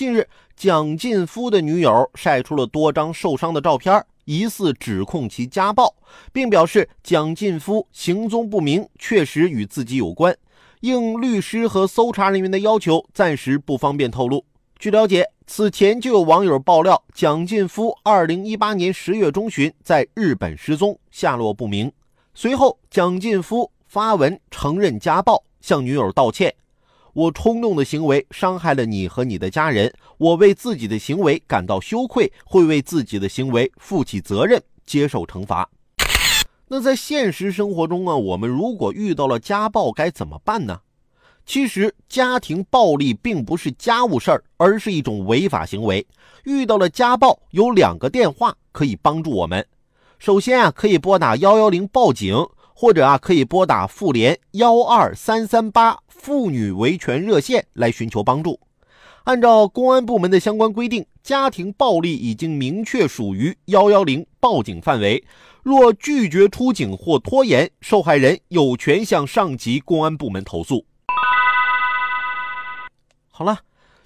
近日，蒋劲夫的女友晒出了多张受伤的照片，疑似指控其家暴，并表示蒋劲夫行踪不明，确实与自己有关。应律师和搜查人员的要求，暂时不方便透露。据了解，此前就有网友爆料，蒋劲夫2018年10月中旬在日本失踪，下落不明。随后，蒋劲夫发文承认家暴，向女友道歉。我冲动的行为伤害了你和你的家人，我为自己的行为感到羞愧，会为自己的行为负起责任，接受惩罚。那在现实生活中啊，我们如果遇到了家暴该怎么办呢？其实，家庭暴力并不是家务事儿，而是一种违法行为。遇到了家暴，有两个电话可以帮助我们。首先啊，可以拨打幺幺零报警，或者啊，可以拨打妇联幺二三三八妇女维权热线来寻求帮助。按照公安部门的相关规定，家庭暴力已经明确属于幺幺零报警范围。若拒绝出警或拖延，受害人有权向上级公安部门投诉。好了，